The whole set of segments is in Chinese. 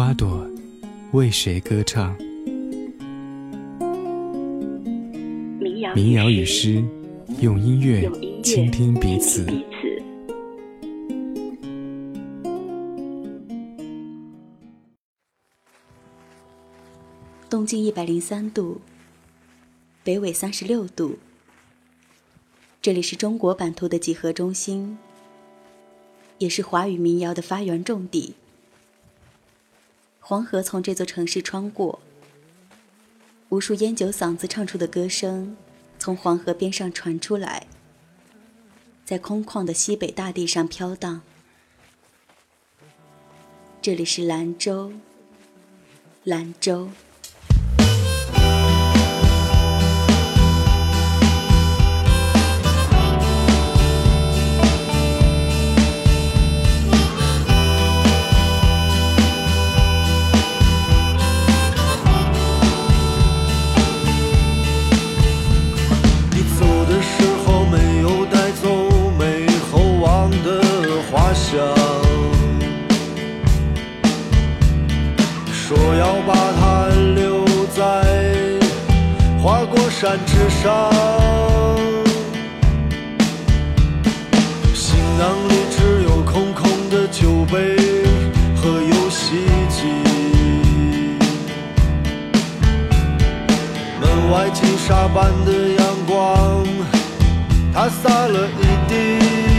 花朵为谁歌唱？民谣与诗，用音乐倾听彼此。东经一百零三度，北纬三十六度。这里是中国版图的几何中心，也是华语民谣的发源重地。黄河从这座城市穿过，无数烟酒嗓子唱出的歌声，从黄河边上传出来，在空旷的西北大地上飘荡。这里是兰州，兰州。上，行囊里只有空空的酒杯和游戏机。门外金沙般的阳光，它洒了一地。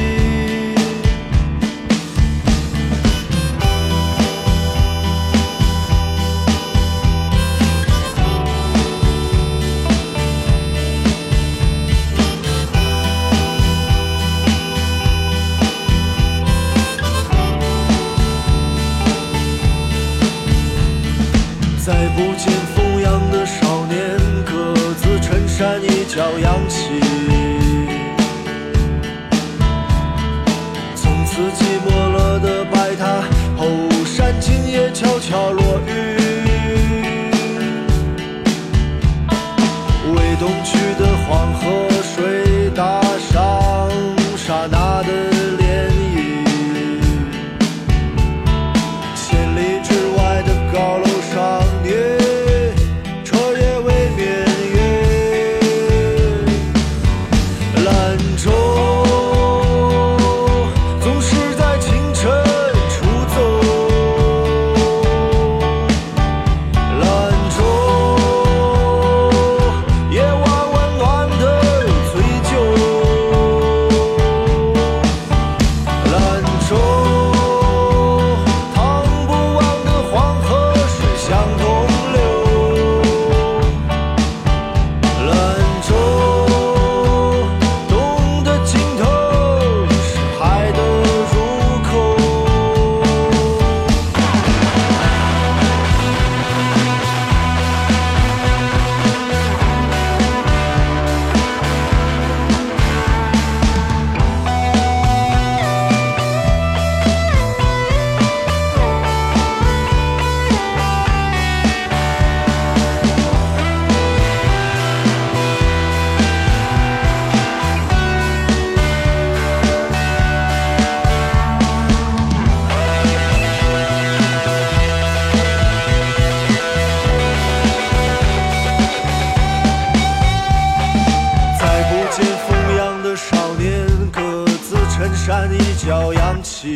把你脚扬起，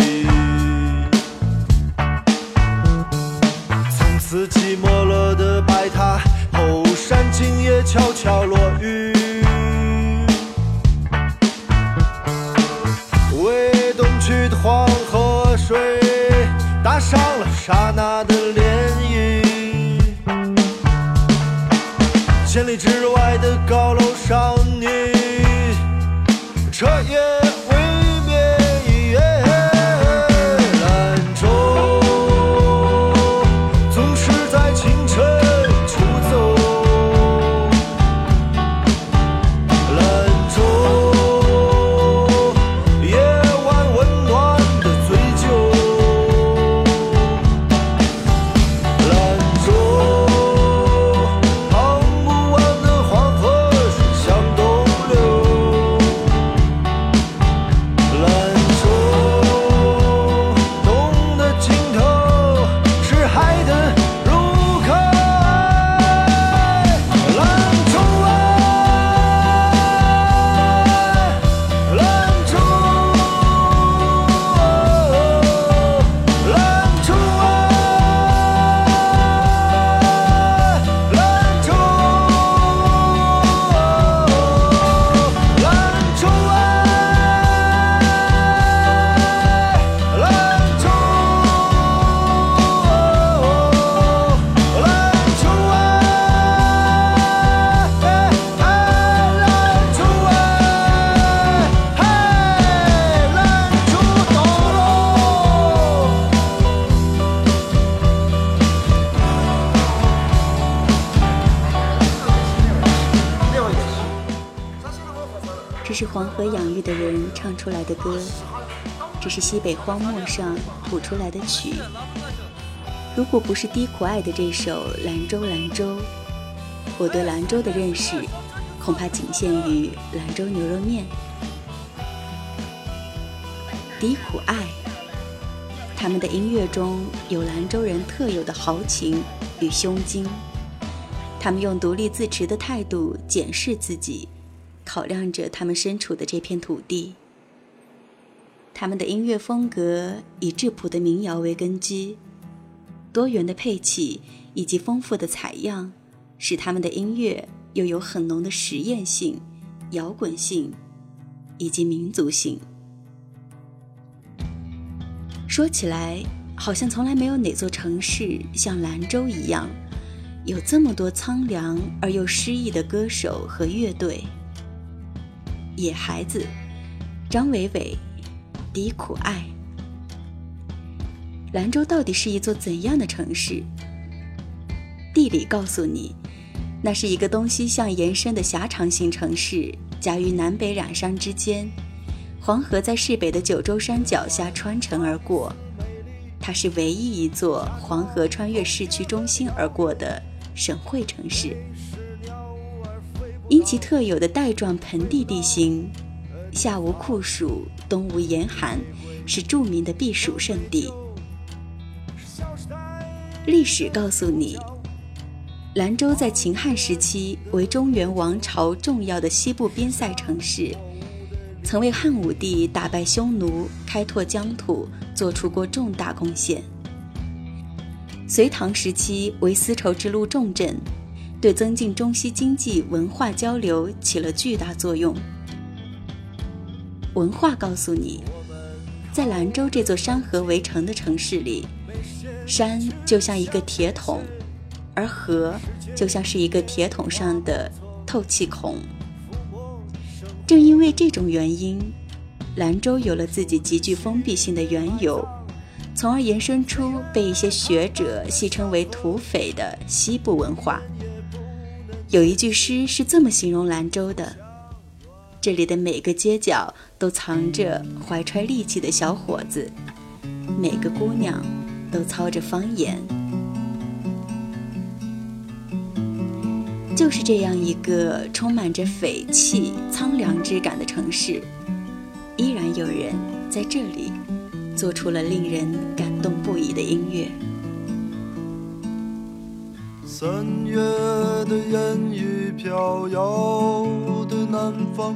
从此寂寞了的白塔后山，今夜悄悄落雨。为东去的黄河水打上了刹那的涟漪，千里之外的高楼。歌，这是西北荒漠上谱出来的曲。如果不是低苦爱的这首《兰州兰州》，我对兰州的认识恐怕仅限于兰州牛肉面。低苦爱，他们的音乐中有兰州人特有的豪情与胸襟，他们用独立自持的态度检视自己，考量着他们身处的这片土地。他们的音乐风格以质朴的民谣为根基。多元的配器以及丰富的采样，使他们的音乐又有很浓的实验性、摇滚性以及民族性。说起来，好像从来没有哪座城市像兰州一样，有这么多苍凉而又诗意的歌手和乐队。野孩子，张伟伟，低苦爱。兰州到底是一座怎样的城市？地理告诉你，那是一个东西向延伸的狭长型城市，夹于南北两山之间。黄河在市北的九州山脚下穿城而过，它是唯一一座黄河穿越市区中心而过的省会城市。因其特有的带状盆地地形，夏无酷暑，冬无严寒，是著名的避暑胜地。历史告诉你，兰州在秦汉时期为中原王朝重要的西部边塞城市，曾为汉武帝打败匈奴、开拓疆土做出过重大贡献。隋唐时期为丝绸之路重镇，对增进中西经济文化交流起了巨大作用。文化告诉你，在兰州这座山河围城的城市里。山就像一个铁桶，而河就像是一个铁桶上的透气孔。正因为这种原因，兰州有了自己极具封闭性的缘由，从而延伸出被一些学者戏称为“土匪”的西部文化。有一句诗是这么形容兰州的：“这里的每个街角都藏着怀揣利器的小伙子，每个姑娘。”都操着方言，就是这样一个充满着匪气、苍凉之感的城市，依然有人在这里做出了令人感动不已的音乐。三月的烟雨飘摇的南方，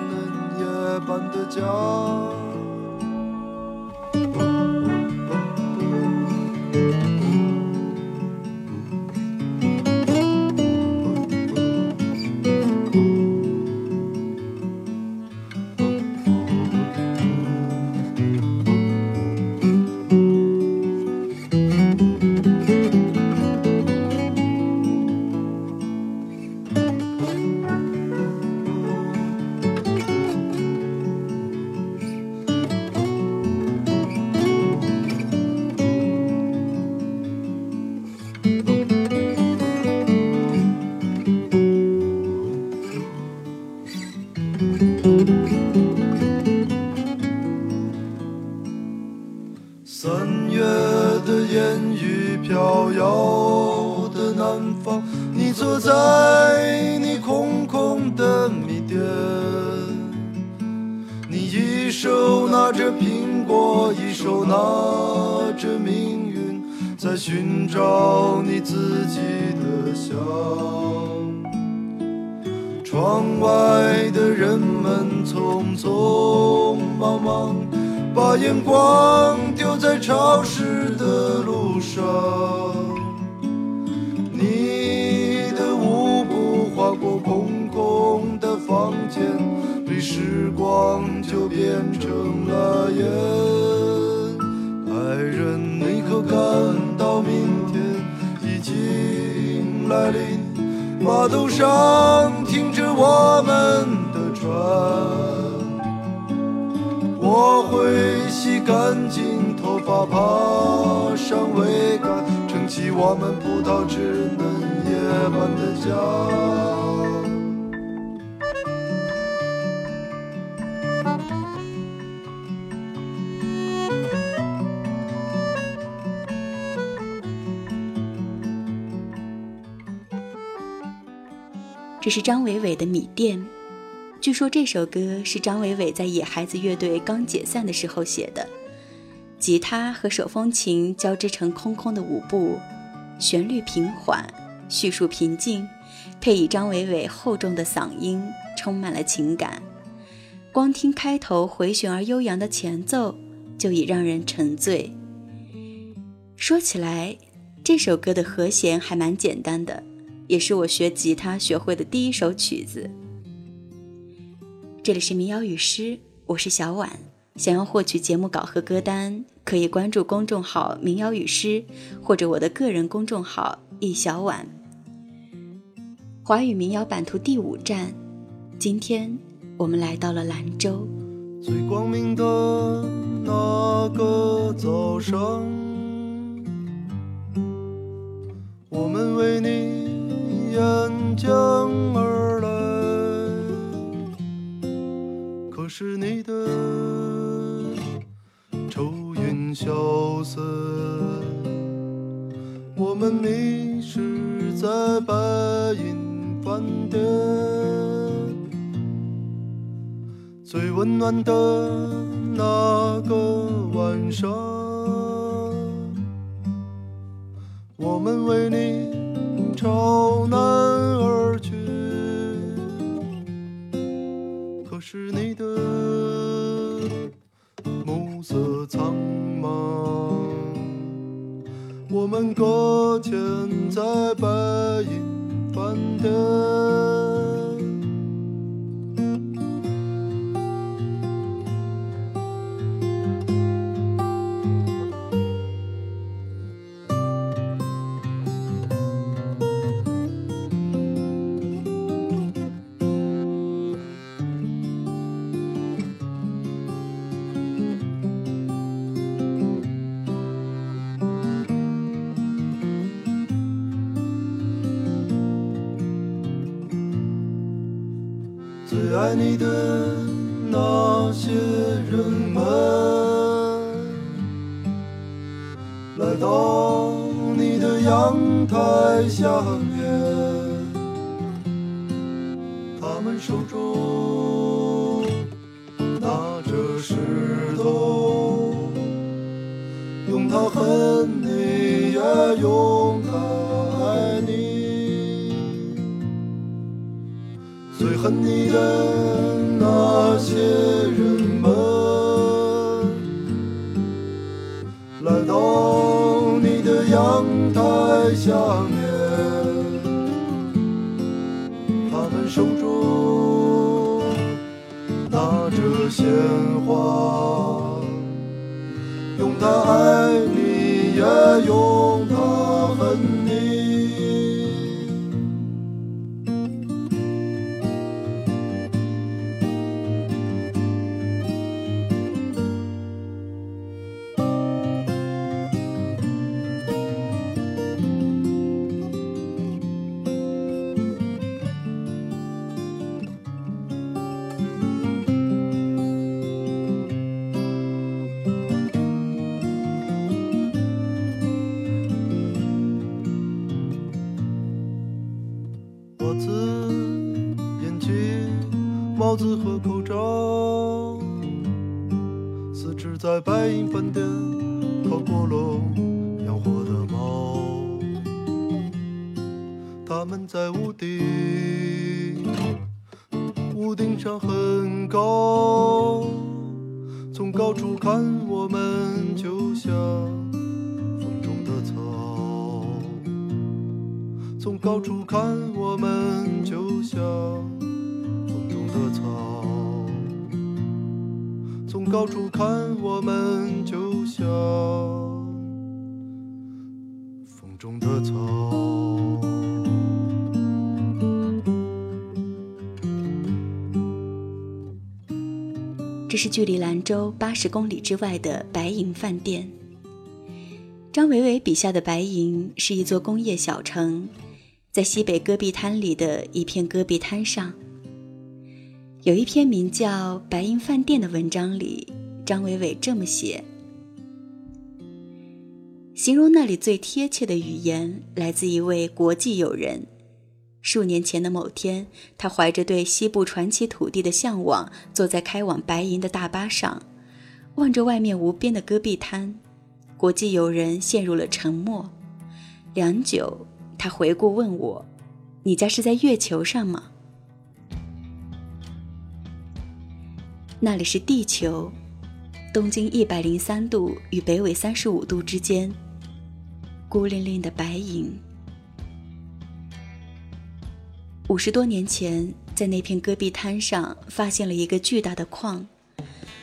搬的家。会洗干净头发，爬上桅杆，撑起我们葡萄枝嫩叶般的家。这是张伟伟的《米店》，据说这首歌是张伟伟在野孩子乐队刚解散的时候写的，吉他和手风琴交织成空空的舞步，旋律平缓，叙述平静，配以张伟伟厚重的嗓音，充满了情感。光听开头回旋而悠扬的前奏，就已让人沉醉。说起来，这首歌的和弦还蛮简单的。也是我学吉他学会的第一首曲子。这里是民谣与诗，我是小婉。想要获取节目稿和歌单，可以关注公众号“民谣与诗”或者我的个人公众号“易小婉”。华语民谣版图第五站，今天我们来到了兰州。最光明的那个早上，我们为你。沿江而是你的愁云消散，我们迷失在白银饭店，最温暖的那个晚上，我们为你。朝南而去，可是你我们搁浅在白银饭店。你的你的。那些人们来到你的阳台下面，他们手中拿着鲜花，用它爱你，也用屋顶，屋顶上很高，从高处看我们就像风中的草，从高处看我们就像风中的草。从高处看，我们就像风中的草。是距离兰州八十公里之外的白银饭店。张维维笔下的白银是一座工业小城，在西北戈壁滩里的一片戈壁滩上。有一篇名叫《白银饭店》的文章里，张伟伟这么写：形容那里最贴切的语言来自一位国际友人。数年前的某天，他怀着对西部传奇土地的向往，坐在开往白银的大巴上，望着外面无边的戈壁滩。国际友人陷入了沉默。良久，他回顾问我：“你家是在月球上吗？”那里是地球，东经一百零三度与北纬三十五度之间，孤零零的白银。五十多年前，在那片戈壁滩上发现了一个巨大的矿，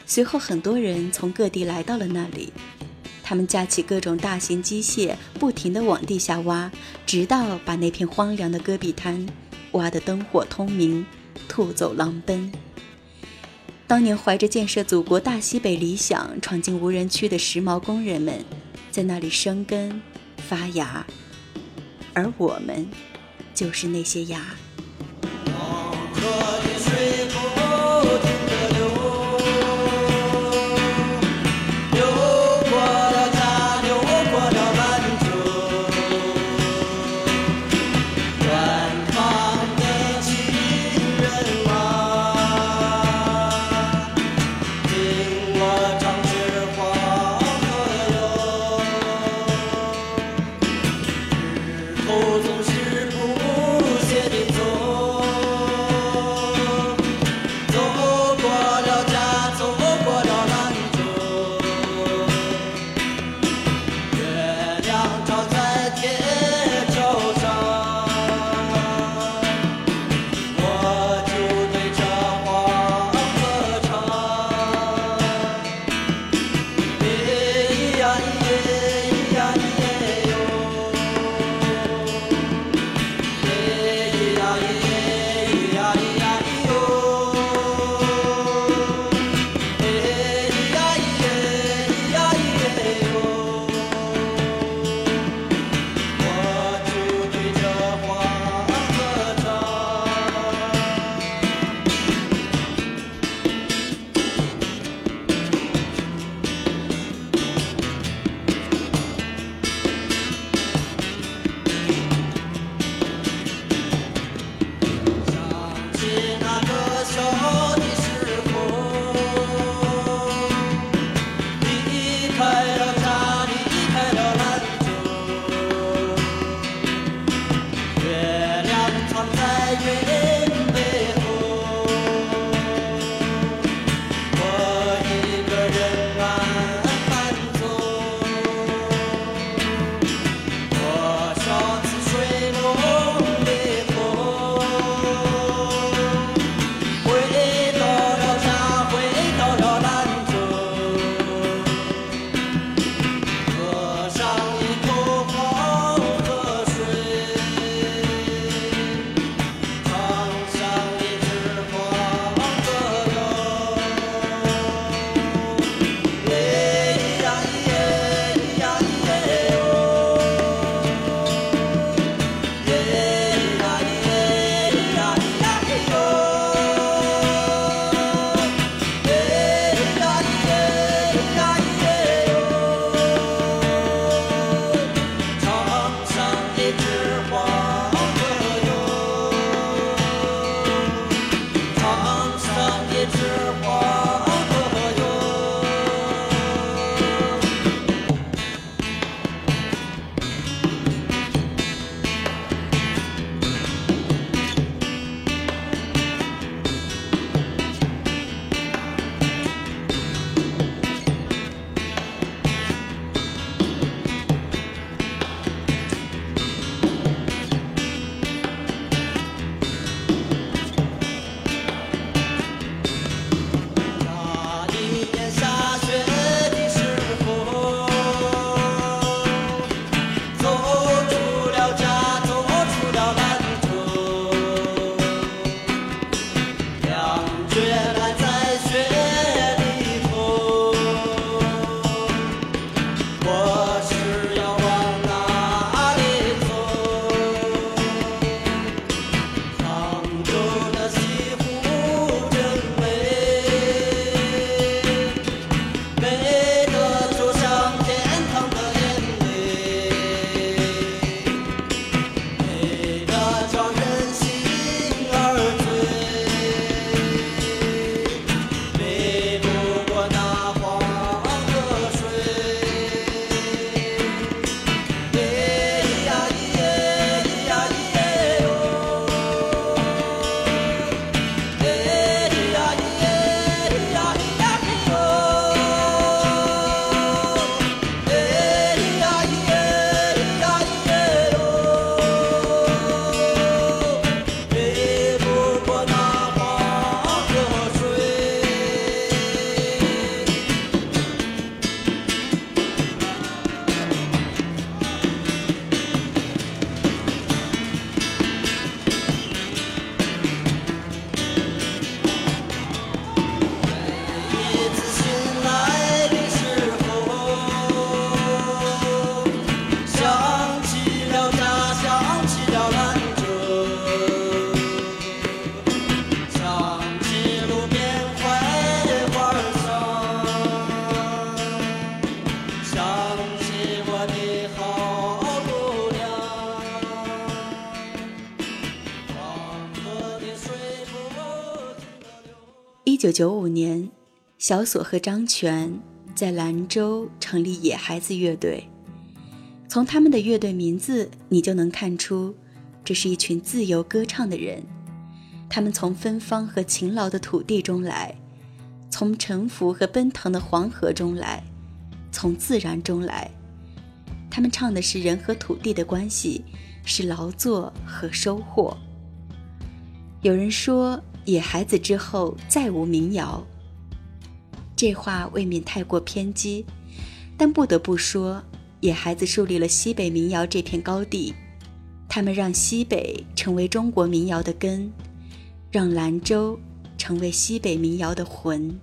随后很多人从各地来到了那里，他们架起各种大型机械，不停地往地下挖，直到把那片荒凉的戈壁滩挖得灯火通明，兔走狼奔。当年怀着建设祖国大西北理想闯进无人区的时髦工人们，在那里生根发芽，而我们，就是那些芽。九九五年，小锁和张全在兰州成立野孩子乐队。从他们的乐队名字，你就能看出，这是一群自由歌唱的人。他们从芬芳和勤劳的土地中来，从沉浮和奔腾的黄河中来，从自然中来。他们唱的是人和土地的关系，是劳作和收获。有人说，野孩子之后再无民谣。这话未免太过偏激，但不得不说，野孩子树立了西北民谣这片高地，他们让西北成为中国民谣的根。让兰州成为西北民谣的魂。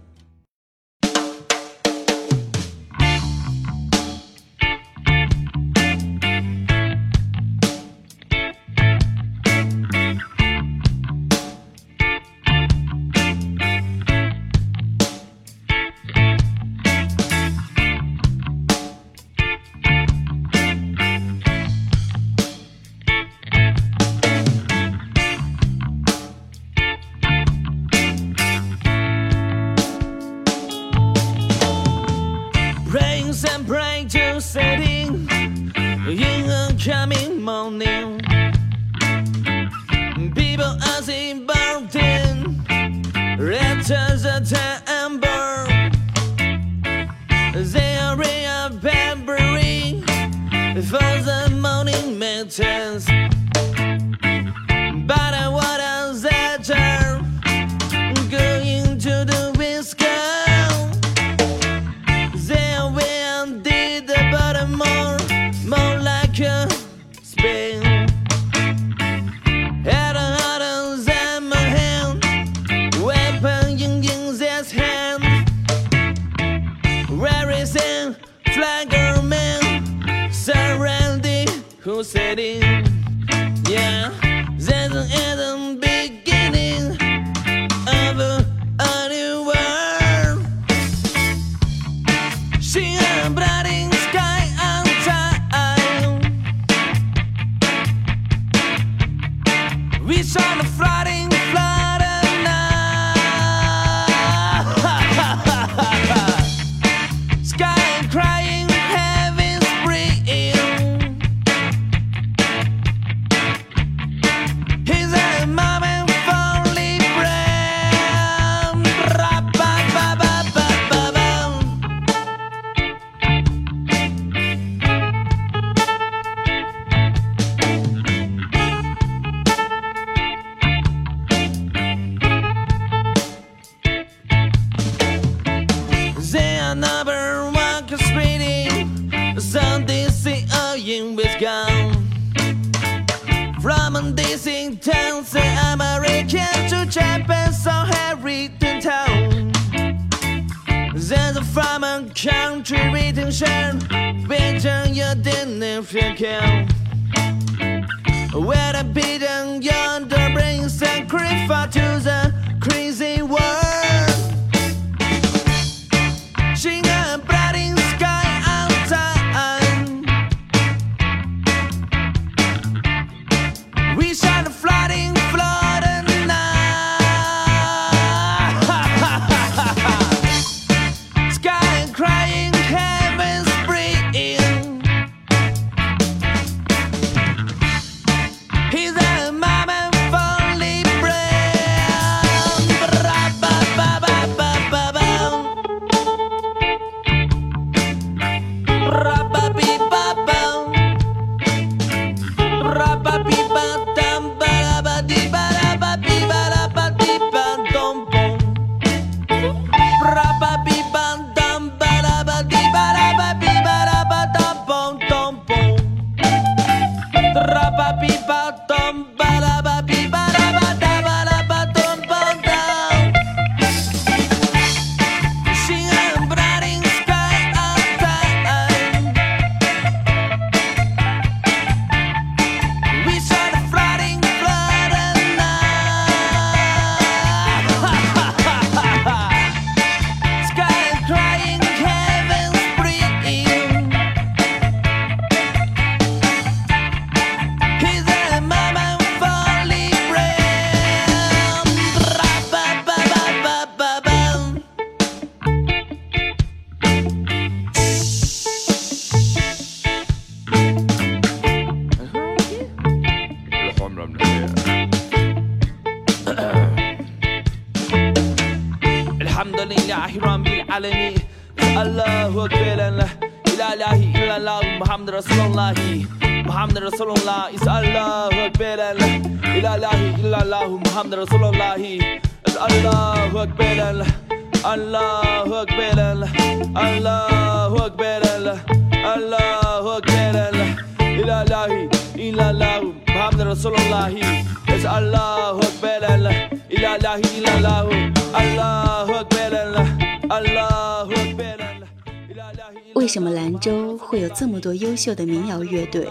为什么兰州会有这么多优秀的民谣乐队？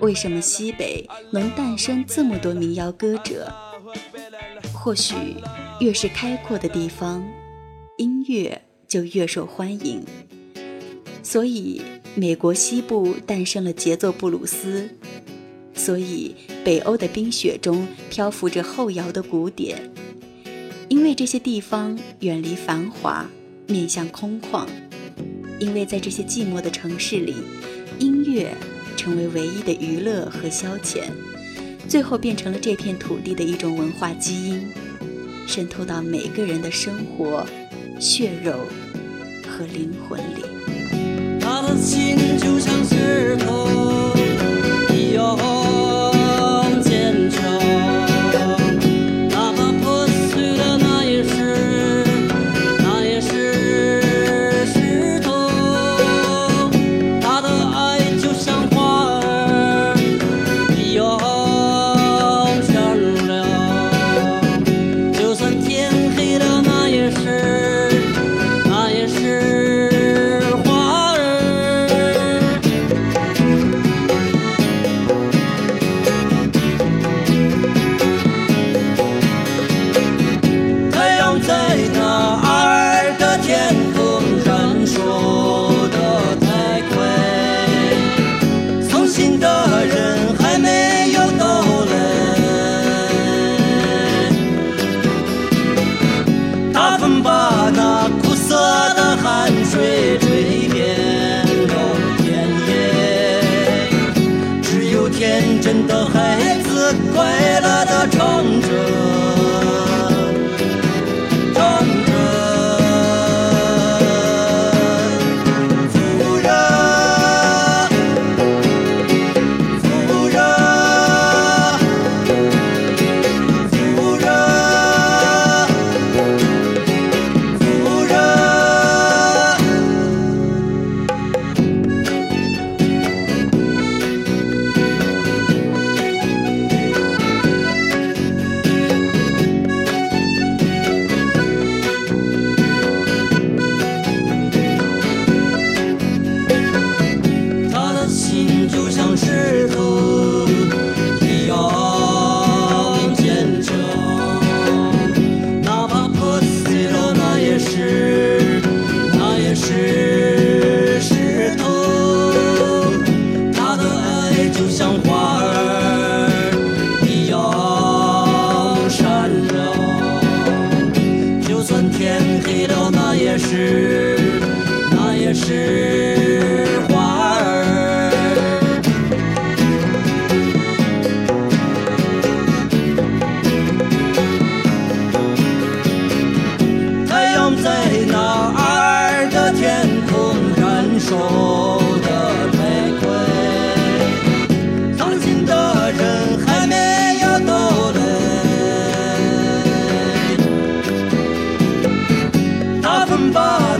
为什么西北能诞生这么多民谣歌者？或许越是开阔的地方，音乐就越受欢迎。所以，美国西部诞生了节奏布鲁斯；所以，北欧的冰雪中漂浮着后摇的鼓点。因为这些地方远离繁华，面向空旷。因为在这些寂寞的城市里，音乐成为唯一的娱乐和消遣，最后变成了这片土地的一种文化基因，渗透到每个人的生活、血肉和灵魂里。他的心就像石头 love them both.